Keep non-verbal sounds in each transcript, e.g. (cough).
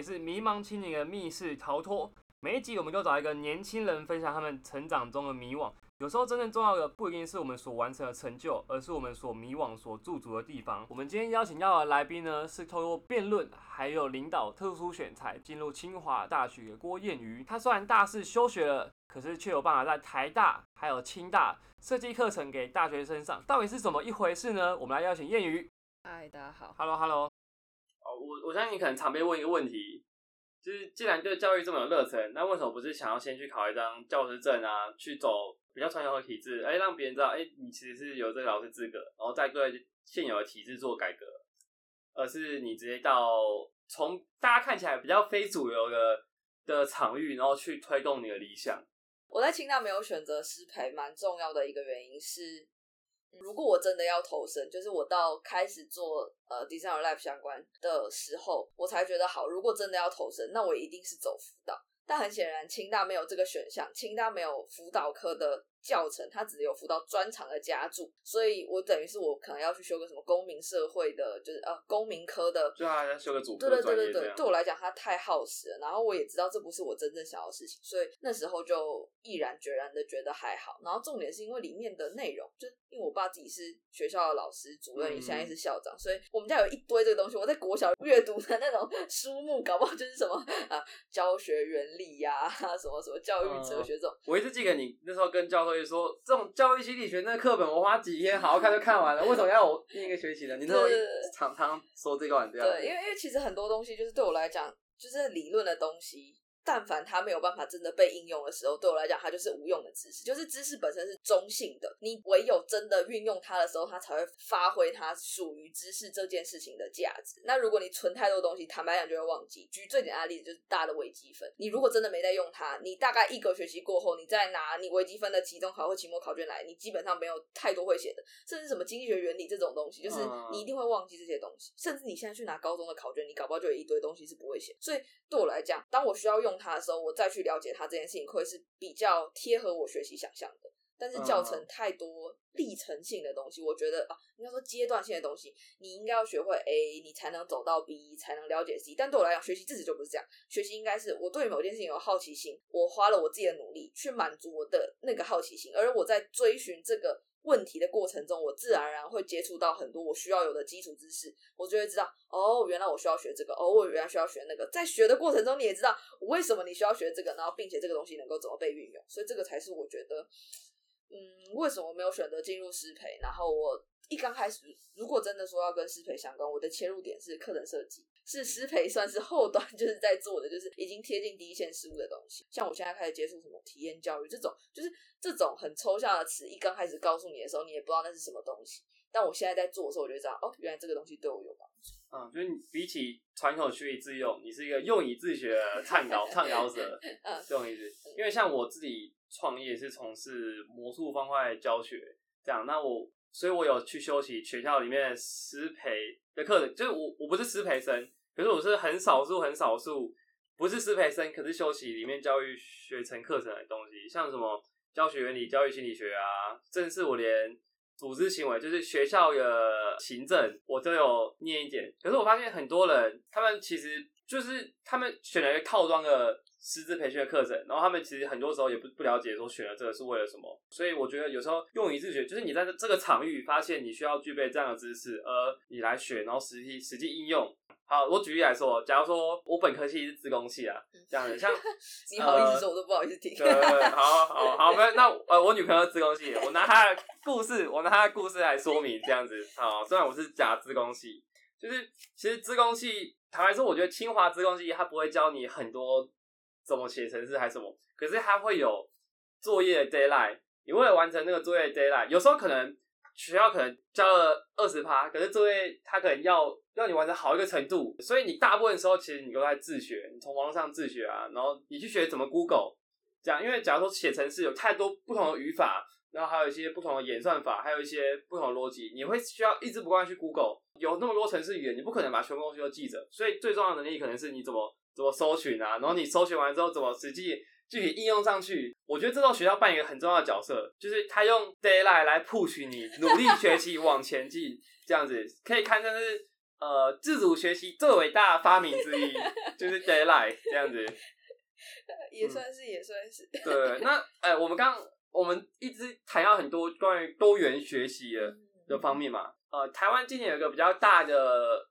也，是迷茫青年的密室逃脱。每一集我们都找一个年轻人分享他们成长中的迷惘。有时候真正重要的不一定是我们所完成的成就，而是我们所迷惘、所驻足的地方。我们今天邀请到的来宾呢，是透过辩论还有领导特殊选材进入清华大学的郭燕瑜。他虽然大四休学了，可是却有办法在台大还有清大设计课程给大学生上，到底是怎么一回事呢？我们来邀请燕瑜。嗨，大家好。Hello Hello。哦，我我相信你可能常被问一个问题，就是既然对教育这么有热忱，那为什么不是想要先去考一张教师证啊，去走比较传统的体制，哎，让别人知道，哎，你其实是有这个老师资格，然后再对现有的体制做改革，而是你直接到从大家看起来比较非主流的的场域，然后去推动你的理想。我在清大没有选择师培，蛮重要的一个原因是，如果我真的要投身，就是我到开始做呃 designer life 相关的时候，我才觉得好。如果真的要投身，那我一定是走辅导。但很显然，清大没有这个选项，清大没有辅导科的教程，它只有辅导专长的加注，所以我等于是我可能要去修个什么公民社会的，就是呃公民科的，对啊要修个主科对对对对对对我来讲它太耗时了。然后我也知道这不是我真正想要的事情，所以那时候就毅然决然的觉得还好。然后重点是因为里面的内容，就因为我爸自己是学校的老师、主任，嗯现在是校长，所以我们家有一堆这个东西。我在国小阅读的那种 (laughs) 书目，搞不好就是什么啊教学原理呀、什么什么教育哲学这种。我一直记得你那时候跟教授一说，这种教育心理学那个课本，我花几天好好看就看完了，为什么要我念一个学习呢？你那时候一对对对常常说这个玩这样。对，因为因为其实很多东西就是对我来讲，就是理论的东西，但凡它没有办法真的被应用的时候，对我来讲，它就是无用的知识。就是知识本身是中性的，你唯有真的运用它的时候，它才会发挥它属于知识这件事情的价值。那如果你存太多东西，坦白讲就会忘记。举最简单的例子就是大的微积分，你如果真的没在用它，你大概一个学期过后，你再拿你微积分的期中考或期末考卷来，你基本上没有太多会写的，甚至什么经济学原理这种东西，就是嗯你一定会忘记这些东西。甚至你现在去拿高中的考卷，你搞不好就有一堆东西是不会写。所以对我来讲，当我需要用它的时候，我再去了解它这件事情，会是比较贴合我学习想象的。但是教程嗯太多历程性的东西，我觉得啊，应该说阶段性的东西，你应该要学会 A，你才能走到 B，才能了解 C。但对我来讲，学习自己就不是这样，学习应该是我对某件事情有好奇心，我花了我自己的努力去满足我的那个好奇心，而我在追寻这个问题的过程中，我自然而然会接触到很多我需要有的基础知识，我就会知道哦，原来我需要学这个，哦，我原来需要学那个。在学的过程中，你也知道为什么你需要学这个，然后并且这个东西能够怎么被运用，所以这个才是我觉得，嗯，为什么没有选择进入师培？然后我一刚开始，如果真的说要跟师培相关，我的切入点是课程设计，是师培算是后端 (laughs) 就是在做的，就是已经贴近第一线事物的东西。像我现在开始接触什么体验教育这种，就是这种很抽象的词，一刚开始告诉你的时候，你也不知道那是什么东西。但我现在在做的时候，我就知道，哦，原来这个东西对我有帮助。嗯，就是你比起传统学以致用，你是一个用以自学的倡导 (laughs) 倡导者，嗯这种意思。因为像我自己创业是从事魔术方块教学，这样，那我所以我有去修习学校里面师培的课程，就是我我不是师培生，可是我是很少数很少数不是师培生，可是修习里面教育学程课程的东西，像什么教学原理、教育心理学啊，甚至我连组织行为，就是学校的行政，我都有念一点。可是我发现很多人，他们其实就是他们选了一个套装的师资培训的课程，然后他们其实很多时候也不不了解说选了这个是为了什么。所以我觉得有时候用以自学，就是你在这这个场域发现你需要具备这样的知识，而你来学，然后实际实际应用。好，我举例来说，假如说我本科系是自工系啊，这样子，像 (laughs) 你好意思说，我都不好意思听。对对对，好好好，没有那呃，我女朋友自工系，我拿她的故事，我拿她的故事来说明这样子。好，虽然我是假自工系，就是其实自工系，坦白说，我觉得清华自工系它不会教你很多怎么写程式还是什么，可是它会有作业的 deadline，你为了完成那个作业的 deadline，有时候可能学校可能教了二十趴，可是作业它可能要要你完成好一个程度，所以你大部分时候其实你都在自学，你从网络上自学啊，然后你去学怎么 Google 这样，因为假如说写程式有太多不同的语法，然后还有一些不同的演算法，还有一些不同的逻辑，你会需要一直不断去 Google，有那么多程式语言，你不可能把全部东西都记着，所以最重要的能力可能是你怎么怎么搜寻啊，然后你搜寻完之后怎么实际具体应用上去。我觉得这种学校扮演一个很重要的角色，就是他用 d a y l i g h t 来 push 你努力学习往前进，这样子可以看成是呃自主学习最伟大的发明之一，就是 d a y l i g h t 这样子。(laughs) 也算是，也算是。对，那哎，我们刚我们一直谈到很多关于多元学习的的方面嘛。呃，台湾今年有一个比较大的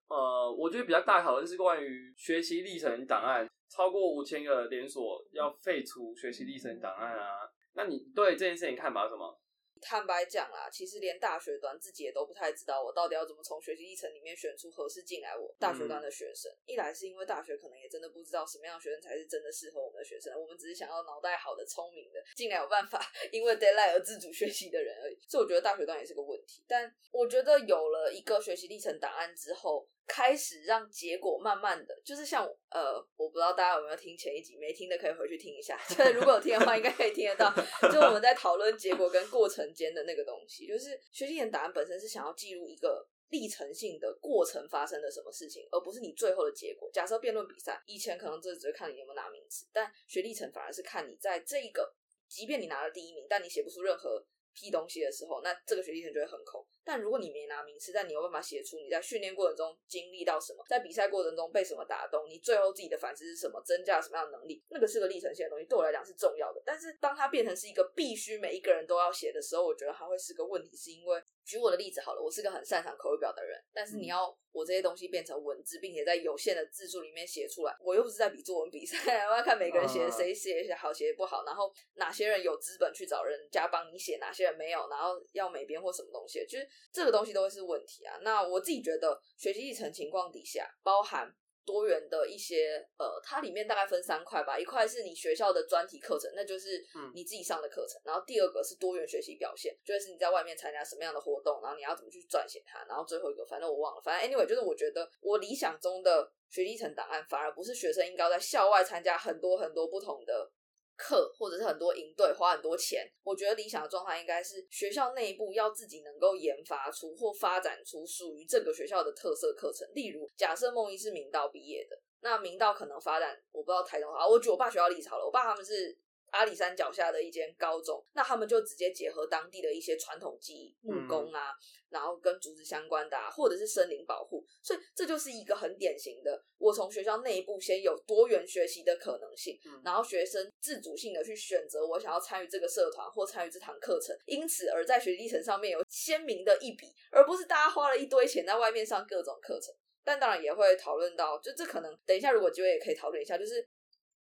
呃，我觉得比较大讨论是关于学习历程档案，超过五千个连锁要废除学习历程档案啊。那你对这件事情看法是什么？坦白讲啦，其实连大学端自己也都不太知道，我到底要怎么从学习历程里面选出合适进来我大学端的学生。一来是因为大学可能也真的不知道什么样的学生才是真的适合我们的学生，我们只是想要脑袋好的、聪明的进来有办法因为 deadline 而自主学习的人而已。所以我觉得大学端也是个问题。但我觉得有了一个学习历程档案之后。开始让结果慢慢的，就是像呃，我不知道大家有没有听前一集，没听的可以回去听一下。(laughs) 就是如果有听的话，应该可以听得到。就我们在讨论结果跟过程间的那个东西，就是学习点答案本身是想要记录一个历程性的过程发生了什么事情，而不是你最后的结果。假设辩论比赛，以前可能这只是看你有没有拿名次，但学历程反而是看你在这一个，即便你拿了第一名，但你写不出任何。批东西的时候，那这个学历程就会很空。但如果你没拿名次，但你有办法写出你在训练过程中经历到什么，在比赛过程中被什么打动，你最后自己的反思是什么，增加什么样的能力，那个是个历程性的东西，对我来讲是重要的。但是当它变成是一个必须每一个人都要写的时候，我觉得它会是个问题，是因为。举我的例子好了，我是个很擅长口语表的人，但是你要我这些东西变成文字，并且在有限的字数里面写出来，我又不是在比作文比赛，(laughs) 我要看每个人写的谁写好写不好，然后哪些人有资本去找人家帮你写，哪些人没有，然后要美编或什么东西，就是这个东西都会是问题啊。那我自己觉得学习历程情况底下，包含。多元的一些呃，它里面大概分三块吧，一块是你学校的专题课程，那就是你自己上的课程，然后第二个是多元学习表现，就是你在外面参加什么样的活动，然后你要怎么去撰写它，然后最后一个反正我忘了，反正 anyway 就是我觉得我理想中的学历程档案，反而不是学生应该在校外参加很多很多不同的。课或者是很多营队花很多钱，我觉得理想的状态应该是学校内部要自己能够研发出或发展出属于这个学校的特色课程。例如，假设梦一是明道毕业的，那明道可能发展我不知道台中好，我举我爸学校立潮了，我爸他们是。阿里山脚下的一间高中，那他们就直接结合当地的一些传统技艺，木工啊，然后跟竹子相关的，啊，或者是森林保护，所以这就是一个很典型的，我从学校内部先有多元学习的可能性，然后学生自主性的去选择我想要参与这个社团或参与这堂课程，因此而在学历程上面有鲜明的一笔，而不是大家花了一堆钱在外面上各种课程。但当然也会讨论到，就这可能等一下如果机会也可以讨论一下，就是。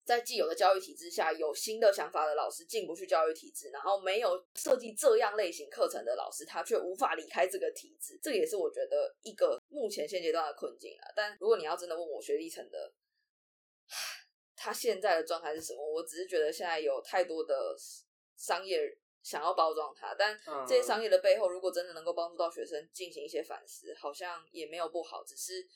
在既有的教育体制下，有新的想法的老师进不去教育体制，然后没有设计这样类型课程的老师，他却无法离开这个体制，这也是我觉得一个目前现阶段的困境啊。但如果你要真的问我学历层的，(sighs) 他现在的状态是什么？我只是觉得现在有太多的商业想要包装它，但这些商业的背后，如果真的能够帮助到学生进行一些反思，好像也没有不好。只是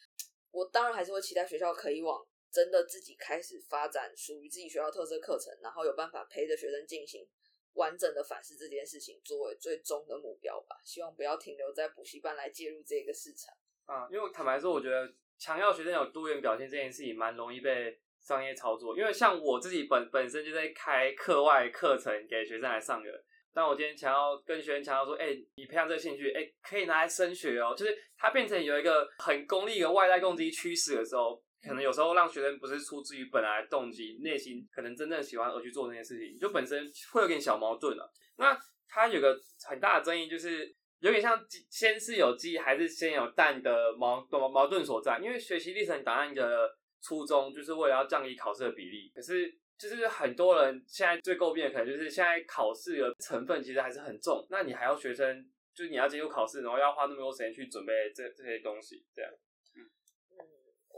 我当然还是会期待学校可以往。真的自己开始发展属于自己学校特色课程，然后有办法陪着学生进行完整的反思这件事情，作为最终的目标吧。希望不要停留在补习班来介入这个市场。啊，因为坦白说，我觉得强调学生有多元表现这件事情蛮容易被商业操作。因为像我自己本本身就在开课外课程给学生来上的，但我今天强要跟学生强调说，哎，你培养这个兴趣，哎，可以拿来升学哦。就是它变成有一个很功利的外在供给趋势的时候。可能有时候让学生不是出自于本来动机、内心可能真正喜欢而去做那件事情，就本身会有点小矛盾了。那它有个很大的争议，就是有点像先是有鸡还是先有蛋的矛矛矛盾所在。因为学习历程档案的初衷就是为了要降低考试的比例，可是就是很多人现在最诟病的可能就是现在考试的成分其实还是很重，那你还要学生就是你要进入考试，然后要花那么多时间去准备这这些东西，这样。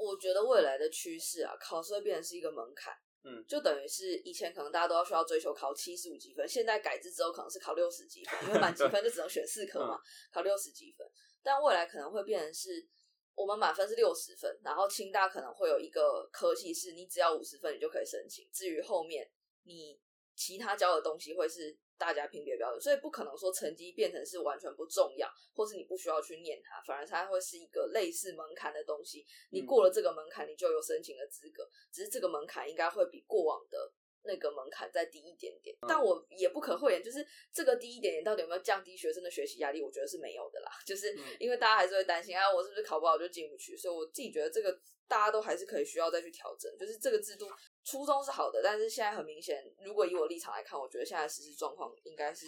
我觉得未来的趋势啊，考试会变成是一个门槛，嗯，就等于是以前可能大家都要需要追求考七十五积分，现在改制之后可能是考六十积分，因为满积分就只能选四科嘛，考六十积分。但未来可能会变成是，我们满分是六十分，然后清大可能会有一个科系是你只要五十分你就可以申请，至于后面你其他教的东西会是。大家评别标准，所以不可能说成绩变成是完全不重要，或是你不需要去念它，反而它会是一个类似门槛的东西。你过了这个门槛，你就有申请的资格。只是这个门槛应该会比过往的那个门槛再低一点点。但我也不可讳言，就是这个低一点点到底有没有降低学生的学习压力，我觉得是没有的啦。就是因为大家还是会担心啊，我是不是考不好就进不去？所以我自己觉得这个大家都还是可以需要再去调整。就是这个制度初衷是好的，但是现在很明显，如果以我立场来看，我觉得现在实施状况应该是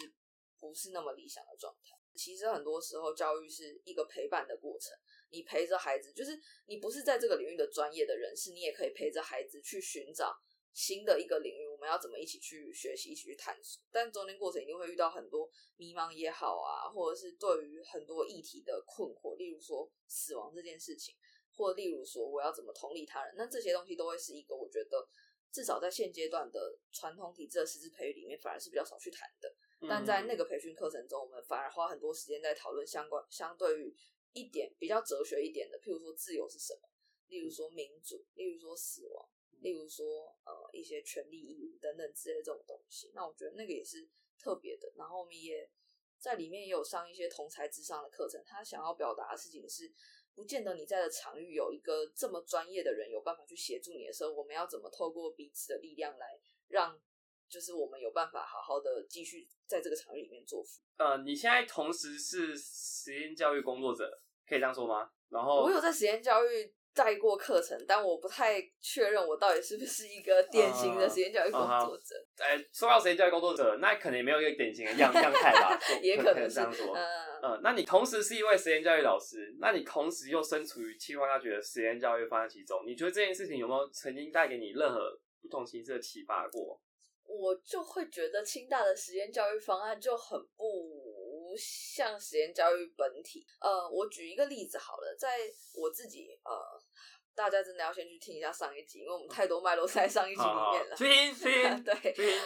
不是那么理想的状态。其实很多时候教育是一个陪伴的过程，你陪着孩子，就是你不是在这个领域的专业的人士，你也可以陪着孩子去寻找新的一个领域，我们要怎么一起去学习，一起去探索。但中间过程一定会遇到很多迷茫也好啊，或者是对于很多议题的困惑，例如说死亡这件事情，或例如说我要怎么同理他人，那这些东西都会是一个我觉得至少在现阶段的传统体制的师资培育里面，反而是比较少去谈的。但在那个培训课程中，我们反而花很多时间在讨论相关相对于一点比较哲学一点的，譬如说自由是什么，例如说民主，例如说死亡，例如说呃一些权利义务等等之类的这种东西。那我觉得那个也是特别的。然后我们也在里面也有上一些同才之上的课程。他想要表达的事情是，不见得你在的场域有一个这么专业的人有办法去协助你的时候，我们要怎么透过彼此的力量来让。就是我们有办法好好的继续在这个场域里面做。呃，你现在同时是实验教育工作者，可以这样说吗？然后我有在实验教育带过课程，但我不太确认我到底是不是一个典型的实验教育工作者。哎，说到实验教育工作者，那可能也没有一个典型的样 (laughs) 样态吧？也可能这样说。嗯，那你同时是一位实验教育老师，那你同时又身处于清华大学的实验教育方案其中，你觉得这件事情有没有曾经带给你任何不同形式的启发过？我就会觉得清大的实验教育方案就很不像实验教育本体。呃，我举一个例子好了，在我自己呃，大家真的要先去听一下上一集，因为我们太多脉络在上一集里面了。听听 (laughs) 对，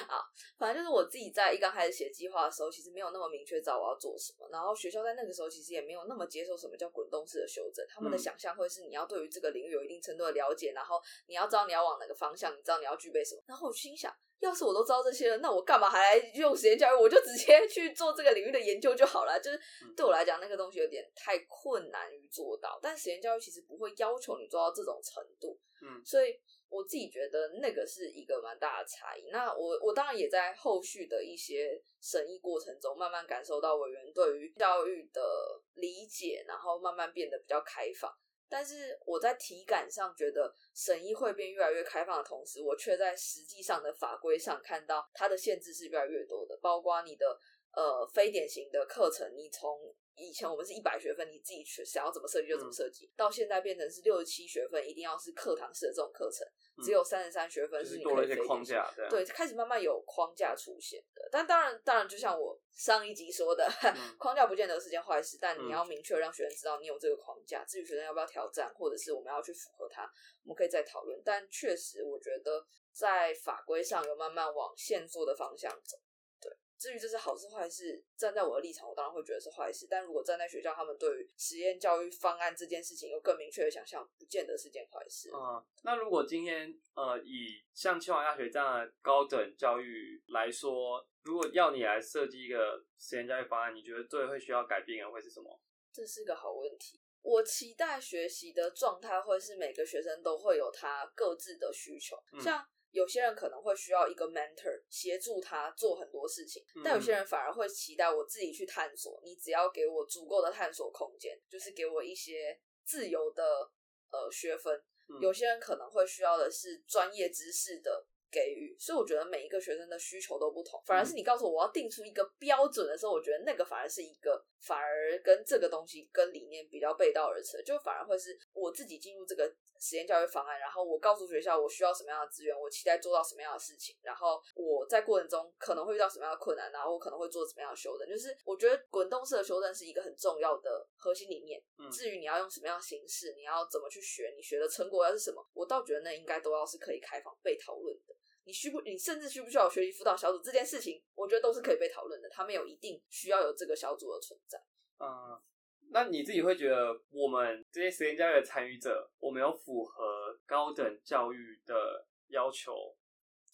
好，反正就是我自己在一刚开始写计划的时候，其实没有那么明确知道我要做什么。然后学校在那个时候其实也没有那么接受什么叫滚动式的修正，他们的想象会是你要对于这个领域有一定程度的了解，然后你要知道你要往哪个方向，你知道你要具备什么。然后我心想。要是我都知道这些了，那我干嘛还来用实验教育？我就直接 (laughs) 去做这个领域的研究就好了。就是对我来讲，那个东西有点太困难于做到。但实验教育其实不会要求你做到这种程度，嗯，所以我自己觉得那个是一个蛮大的差异。那我我当然也在后续的一些审议过程中，慢慢感受到委员对于教育的理解，然后慢慢变得比较开放。但是我在体感上觉得审议会变越来越开放的同时，我却在实际上的法规上看到它的限制是越来越多的，包括你的呃非典型的课程，你从以前我们是一百学分，你自己去想要怎么设计就怎么设计，到现在变成是六十七学分，一定要是课堂式的这种课程。只有三十三学分是你可以框架，对，开始慢慢有框架出现的。但当然，当然，就像我上一集说的，框架不见得是件坏事，但你要明确让学生知道你有这个框架。至于学生要不要挑战，或者是我们要去符合它，我们可以再讨论。但确实，我觉得在法规上有慢慢往现做的方向走。至于这是好事坏事，站在我的立场，我当然会觉得是坏事。但如果站在学校，他们对于实验教育方案这件事情有更明确的想象，不见得是件坏事。嗯，那如果今天呃，以像清华大学这样的高等教育来说，如果要你来设计一个实验教育方案，你觉得最会需要改变的会是什么？这是个好问题。我期待学习的状态会是每个学生都会有他各自的需求，像。有些人可能会需要一个 mentor 协助他做很多事情，但有些人反而会期待我自己去探索。你只要给我足够的探索空间，就是给我一些自由的呃学分。有些人可能会需要的是专业知识的给予，所以我觉得每一个学生的需求都不同。反而是你告诉我我要定出一个标准的时候，我觉得那个反而是一个反而跟这个东西跟理念比较背道而驰，就反而会是我自己进入这个。实验教育方案，然后我告诉学校我需要什么样的资源，我期待做到什么样的事情，然后我在过程中可能会遇到什么样的困难，然后我可能会做什么样的修正。就是我觉得滚动式的修正是一个很重要的核心理念。至于你要用什么样的形式，你要怎么去学，你学的成果要是什么，我倒觉得那应该都要是可以开放被讨论的。你需不，你甚至需不需要学习辅导小组这件事情，我觉得都是可以被讨论的。他们有一定需要有这个小组的存在。嗯。那你自己会觉得，我们这些实验教育的参与者，我们有符合高等教育的要求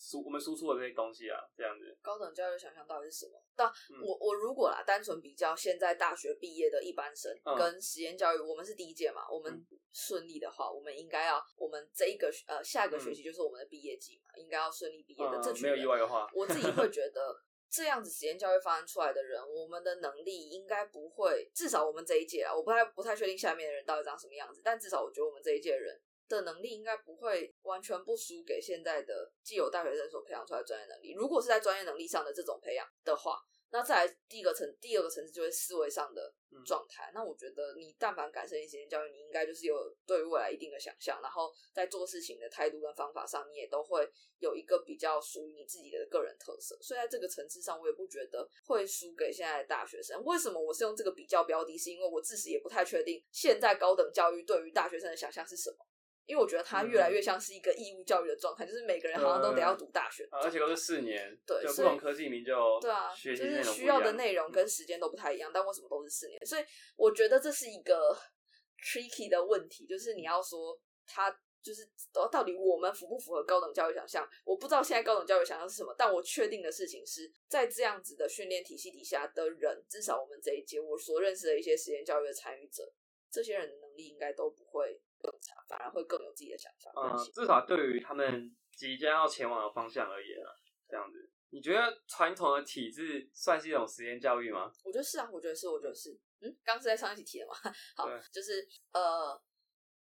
输我们输出的这些东西啊，这样子。高等教育想象到底是什么？但嗯。我我如果啦，单纯比较现在大学毕业的一般生嗯。跟实验教育，我们是第一届嘛，我们顺利的话，我们应该要，我们这一个呃下一个学期就是我们的毕业季嘛，应该要顺利毕业的这嗯，没有意外的话，我自己会觉得，这样子实验教育发展出来的人，我们的能力应该不会，至少我们这一届啊，我不太不太确定下面的人到底长什么样子，但至少我觉得我们这一届人的能力应该不会完全不输给现在的既有大学生所培养出来的专业能力。如果是在专业能力上的这种培养的话，那再来第一个层，第二个层次就是思维上的嗯状态。那我觉得你但凡敢申请实验教育，你应该就是有对于未来一定的想象，然后在做事情的态度跟方法上，你也都会有一个比较属于你自己的个人特色。所以在这个层次上，我也不觉得会输给现在的大学生。为什么我是用这个比较标的？是因为我自己也不太确定现在高等教育对于大学生的想象是什么。因为我觉得它越来越像是一个义务教育的状态，就是每个人好像都得要读大学而且都是四年，就不对所以同科技名就对啊，就是需要的内容跟时间都不太一样，但为什么都是四年？所以我觉得这是一个 (laughs) tricky 的问题，就是你要说它就是到底我们符不符合高等教育想象？我不知道现在高等教育想象是什么，但我确定的事情是在这样子的训练体系底下的人，至少我们这一届我所认识的一些实验教育的参与者，这些人的能力应该都不会更差，反而会更有自己的想法。嗯，至少对于他们即将要前往的方向而言啊，这样子，你觉得传统的体制算是一种实验教育吗？我觉得是啊，我觉得是，我觉得是。嗯，刚是在上一期提的嘛？(laughs) 好，就是呃，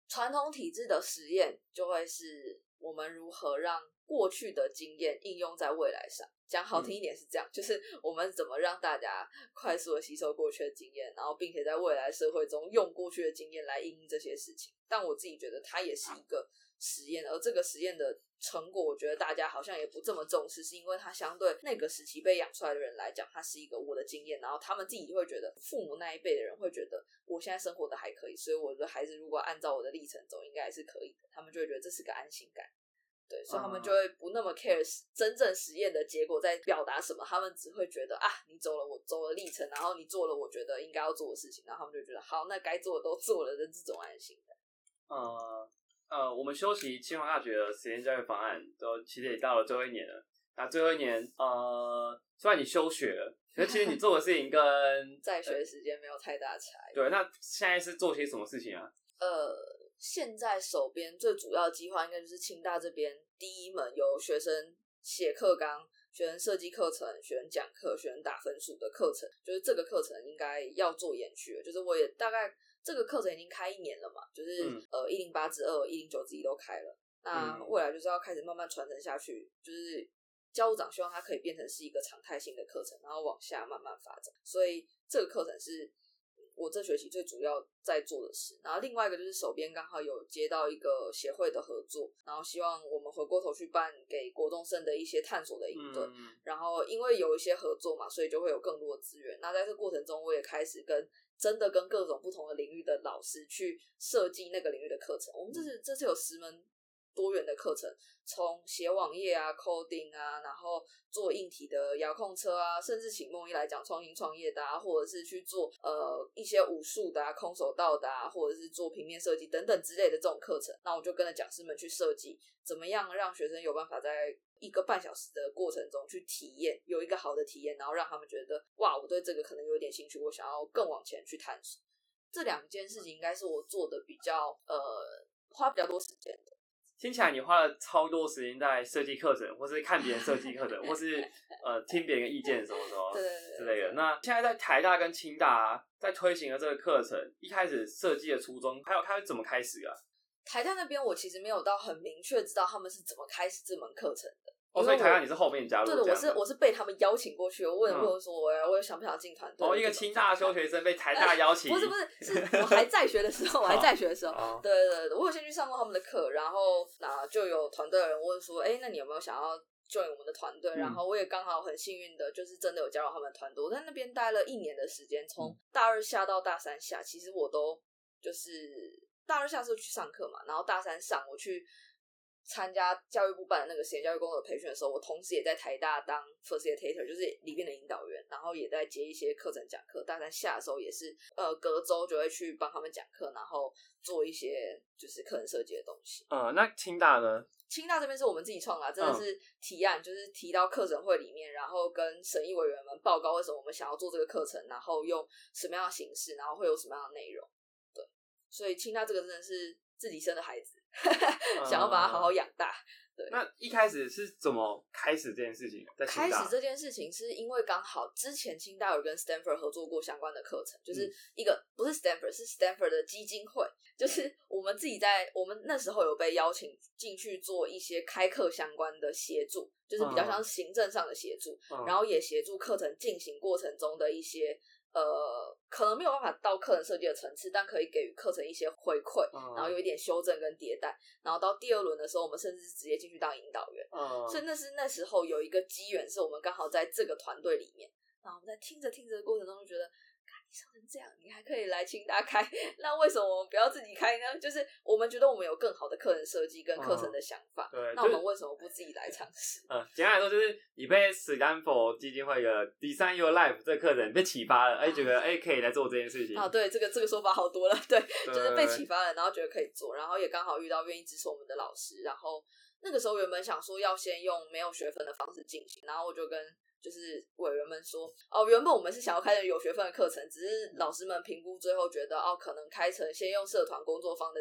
传统体制的实验就会是我们如何让过去的经验应用在未来上。讲好听一点是这样，就是我们怎么让大家快速的吸收过去的经验，然后并且在未来社会中用过去的经验来应用这些事情。但我自己觉得它也是一个实验，而这个实验的成果，我觉得大家好像也不这么重视，是因为它相对那个时期被养出来的人来讲，它是一个我的经验，然后他们自己会觉得，父母那一辈的人会觉得我现在生活的还可以，所以我的孩子如果按照我的历程走，应该还是可以的，他们就会觉得这是个安心感。对，所以他们就会不那么 care 真正实验的结果在表达什么，他们只会觉得啊，你走了我走了历程，然后你做了我觉得应该要做的事情，然后他们就觉得好，那该做的都做了的这种安心感。呃呃，我们修习清华大学的实验教育方案，都其实也到了最后一年了。那最后一年，呃，虽然你休学了，可其实你做的事情跟在学时间没有太大差异。对，那现在是做些什么事情啊？呃，现在手边最主要的计划应该就是清大这边第一门由学生写课纲、学生设计课程、学生讲课、学生打分数的课程，就是这个课程应该要做延续了。就是我也大概这个课程已经开一年了嘛，就是、嗯呃一零八之二、一零九之一都开了。那嗯未来就是要开始慢慢传承下去，就是教务长希望它可以变成是一个常态性的课程，然后往下慢慢发展。所以这个课程是我这学期最主要在做的事。然后另外一个就是手边刚好有接到一个协会的合作，然后希望我们回过头去办给国中生的一些探索的营队。嗯，然后因为有一些合作嘛，所以就会有更多的资源。那在这个过程中，我也开始跟真的跟各种不同的领域的老师去设计那个领域的课程。我们这次这次有十门多元的课程，从写网页啊、coding 啊，然后做硬体的遥控车啊，甚至请梦一来讲创新创业的啊，或者是去做呃一些武术的啊、空手道的啊，或者是做平面设计等等之类的这种课程。那我就跟着讲师们去设计，怎么样让学生有办法在一个半小时的过程中去体验，有一个好的体验，然后让他们觉得哇，我对这个可能有点兴趣，我想要更往前去探索。这两件事情应该是我做的比较呃花比较多时间的。听起来你花了超多时间在设计课程，或是看别人设计课程，(laughs) 或是呃听别人的意见什么什么之类的。那现在在台大跟清大、啊、在推行的这个课程，一开始设计的初衷，还有它是怎么开始啊？台大那边我其实没有到很明确知道他们是怎么开始这门课程的。哦，所以台大你是后面加入对的？我是我是被他们邀请过去，我问嗯问说我我有想不想进团队？哦，一个清大的休学生被台大邀请，不是不是，是我还在学的时候，我还在学的时候，哦对对对对，我有先去上过他们的课，然后那就有团队的人问说，哎，那你有没有想要 join 我们的团队？嗯然后我也刚好很幸运的，就是真的有加入他们的团队。我在那边待了一年的时间，嗯从大二下到大三下，其实我都就是大二下是去上课嘛，然后大三上我去参加教育部办的那个实验教育工作培训的时候，我同时也在台大当 facilitator，就是里面的引导员，然后也在接一些课程讲课。大三下的时候也是，呃，隔周就会去帮他们讲课，然后做一些就是课程设计的东西。呃，那清大呢？清大这边是我们自己创的，真的是提案，就是提到课程会里面，然后跟审议委员们报告为什么我们想要做这个课程，然后用什么样的形式，然后会有什么样的内容。对，所以清大这个真的是自己生的孩子。(laughs) 想要把它好好养大。对，那一开始是怎么开始这件事情？在开始这件事情是因为刚好之前清大有跟 Stanford 合作过相关的课程，就是一个不是 Stanford 是 Stanford 的基金会，就是我们自己在我们那时候有被邀请进去做一些开课相关的协助，就是比较像行政上的协助，然后也协助课程进行过程中的一些。呃，可能没有办法到课程设计的层次，但可以给予课程一些回馈，然后有一点修正跟迭代，然后到第二轮的时候，我们甚至是直接进去当引导员。所以那是那时候有一个机缘，是我们刚好在这个团队里面，然后我们在听着听着的过程中就觉得。上成这样，你还可以来清大开，那为什么我们不要自己开呢？就是我们觉得我们有更好的课程设计跟课程的想法，对，那我们为什么不自己来尝试？嗯，简单来说就是你被史丹佛基金会的 Design Your Life 这个课程被启发了，哎，觉得哎可以来做这件事情啊。对，这个这个说法好多了，对，就是被启发了，然后觉得可以做，然后也刚好遇到愿意支持我们的老师，然后那个时候原本想说要先用没有学分的方式进行，然后我就跟。就是委员们说，哦，原本我们是想要开成有学分的课程，只是老师们评估最后觉得，哦，可能开成先用社团工作方的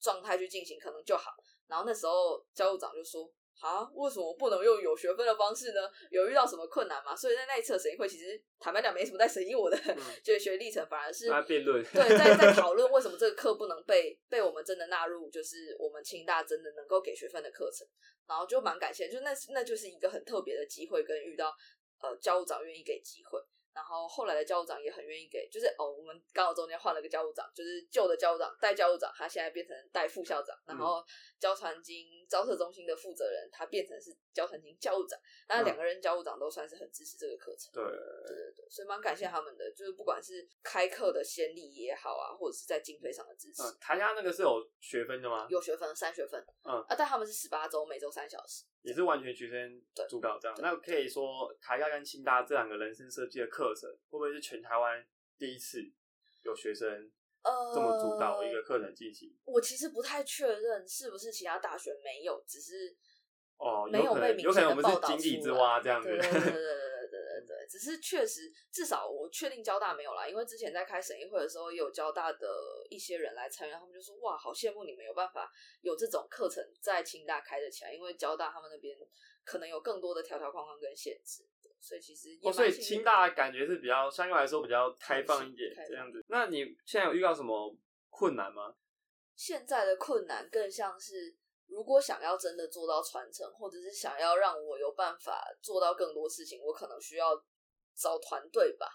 状态去进行，可能就好。然后那时候教务长就说，啊，为什么不能用有学分的方式呢？有遇到什么困难吗？所以在那一次审议会，其实坦白讲，没什么在审议我的 (laughs) 就学历程，反而是辩论，对，在在讨论为什么这个课不能被 (laughs) 被我们真的纳入，就是我们清大真的能够给学分的课程。然后就蛮感谢，就那那就是一个很特别的机会，跟遇到。呃，教务长愿意给机会，然后后来的教务长也很愿意给，就是哦，我们刚好中间换了个教务长，就是旧的教务长代教务长，他现在变成代副校长，然后教传经招社中心的负责人，他变成是教传经教务长，那两个人教务长都算是很支持这个课程，对对对对，所以蛮感谢他们的，就是不管是开课的先例也好啊，或者是在经费上的支持。台下那个是有学分的吗？有学分，三学分，嗯啊，但他们是十八周，每周三小时。也是完全学生主导这样，那可以说台大跟清大这两个人生设计的课程，会不会是全台湾第一次有学生这么主导一个课程进行？我其实不太确认是不是其他大学没有，只是哦，没有被明显的报道井底之蛙这样子。对，只是确实，至少我确定交大没有啦，因为之前在开审议会的时候，也有交大的一些人来参与，他们就说：“哇，好羡慕你们有办法有这种课程在清大开得起来，因为交大他们那边可能有更多的条条框框跟限制。”所以其实哦，所以清大感觉是比较相对来说比较开放一点这样子。那你现在有遇到什么困难吗？现在的困难更像是。如果想要真的做到传承，或者是想要让我有办法做到更多事情，我可能需要找团队吧。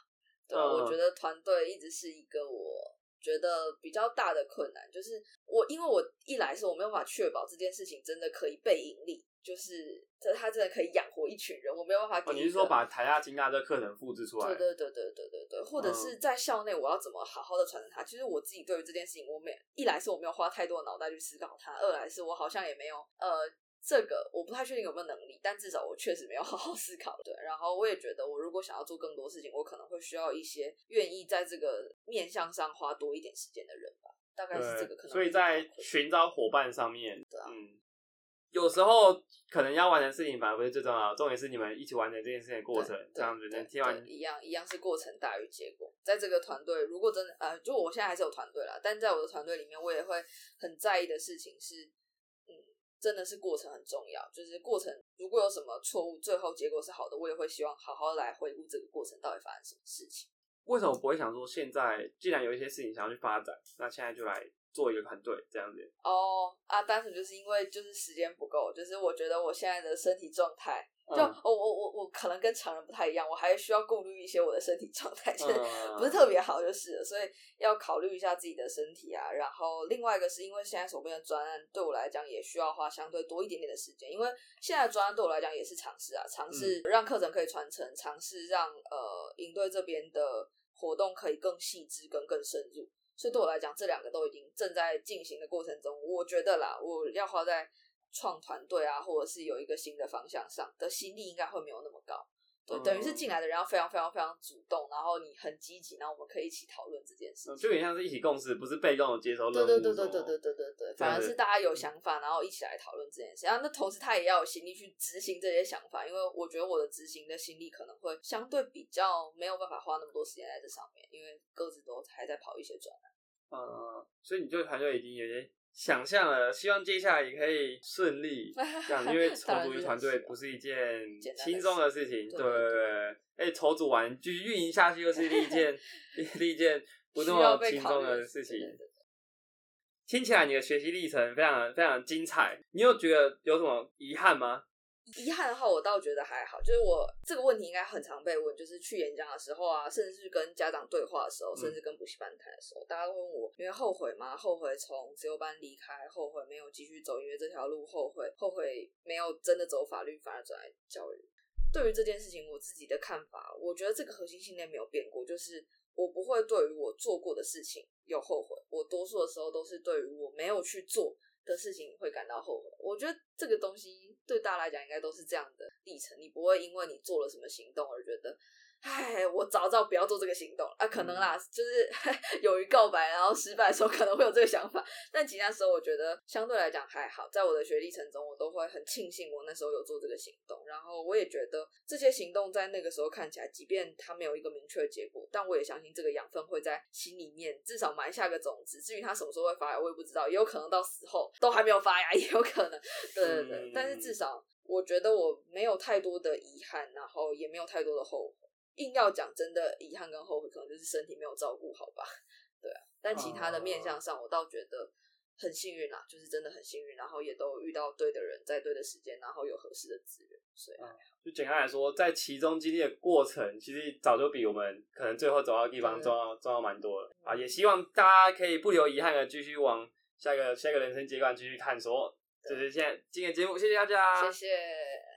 对，我觉得团队一直是一个我觉得比较大的困难，就是我因为我一来是我没有办法确保这件事情真的可以被盈利。就是这，他真的可以养活一群人，我没有办法给。你是说把台大、金大这课程复制出来？对对对对对对对，或者是在校内，我要怎么好好的传承它？其实我自己对于这件事情，我没一来是我没有花太多的脑袋去思考它，二来是我好像也没有呃，这个我不太确定有没有能力，但至少我确实没有 (laughs) 好好思考。对，然后我也觉得，我如果想要做更多事情，我可能会需要一些愿意在这个面向上花多一点时间的人吧，大概是这个可能。所以在寻找伙伴上面，对嗯。有时候可能要完成事情反而不是最重要，重点是你们一起完成这件事情的过程，这样子能听完一样一样是过程大于结果。在这个团队，如果真的呃，就我现在还是有团队啦，但在我的团队里面，我也会很在意的事情是，嗯，真的是过程很重要。就是过程如果有什么错误，最后结果是好的，我也会希望好好来回顾这个过程到底发生什么事情。为什么不会想说现在既然有一些事情想要去发展，那现在就来？做一个团队这样子哦啊，单纯就是因为就是时间不够，就是我觉得我现在的身体状态，就我我我我可能跟常人不太一样，我还需要顾虑一些我的身体状态，就是不是特别好，就是了，所以要考虑一下自己的身体啊。然后另外一个是因为现在手边的专案对我来讲也需要花相对多一点点的时间，因为现在专案对我来讲也是尝试啊，尝试让课程可以传承，尝试让呃营队这边的活动可以更细致跟更深入。所以对我来讲，这两个都已经正在进行的过程中。我觉得啦，我要花在创团队啊，或者是有一个新的方向上的心力，应该会没有那么高。对，等于是进来的人要非常非常非常主动，然后你很积极，然后我们可以一起讨论这件事情，就有点像是一起共事，不是被动的接收任务。对对对对对对对对对，反而是大家有想法，然后一起来讨论这件事。然后那同时他也要有心力去执行这些想法，因为我觉得我的执行的心力可能会相对比较没有办法花那么多时间在这上面，因为各自都还在跑一些转。嗯，所以你这个团队已经有些。想象了，希望接下来也可以顺利，(laughs) 这样，因为筹组一个团队不是一件轻松的事情，(laughs) 对对对。哎，筹组完继续运营下去，又是另一件 (laughs) 另一件不那么轻松的事情。听起来你的学习历程非常非常精彩，你有觉得有什么遗憾吗？遗憾的话，我倒觉得还好。就是我这个问题应该很常被问，就是去演讲的时候啊，甚至是跟家长对话的时候，甚至跟补习班谈的时候，大家都问我，因为后悔吗？后悔从自由班离开，后悔没有继续走音乐这条路，后悔后悔没有真的走法律，反而转来教育。对于这件事情，我自己的看法，我觉得这个核心信念没有变过，就是我不会对于我做过的事情有后悔。我多数的时候都是对于我没有去做。的事情会感到后悔，我觉得这个东西对大家来讲应该都是这样的历程，你不会因为你做了什么行动而觉得。唉，我早知道不要做这个行动啊，可能啦，就是 (laughs) 有于告白然后失败的时候可能会有这个想法，但其他时候我觉得相对来讲还好，在我的学历程中，我都会很庆幸我那时候有做这个行动，然后我也觉得这些行动在那个时候看起来，即便它没有一个明确的结果，但我也相信这个养分会在心里面至少埋下个种子，至于它什么时候会发芽，我也不知道，也有可能到死后都还没有发芽，(laughs) 也有可能，对对对，但是至少我觉得我没有太多的遗憾，然后也没有太多的后悔。硬要讲真的遗憾跟后悔，可能就是身体没有照顾好吧，对啊。但其他的面相上，我倒觉得很幸运啦，就是真的很幸运，然后也都遇到对的人，在对的时间，然后有合适的资源，所以就简单来说，在其中经历的过程，其实早就比我们可能最后走到的地方重要重要蛮多了啊。也希望大家可以不留遗憾的继续往下一个下一个人生阶段继续探索。就是现在今天节目，谢谢大家，谢谢。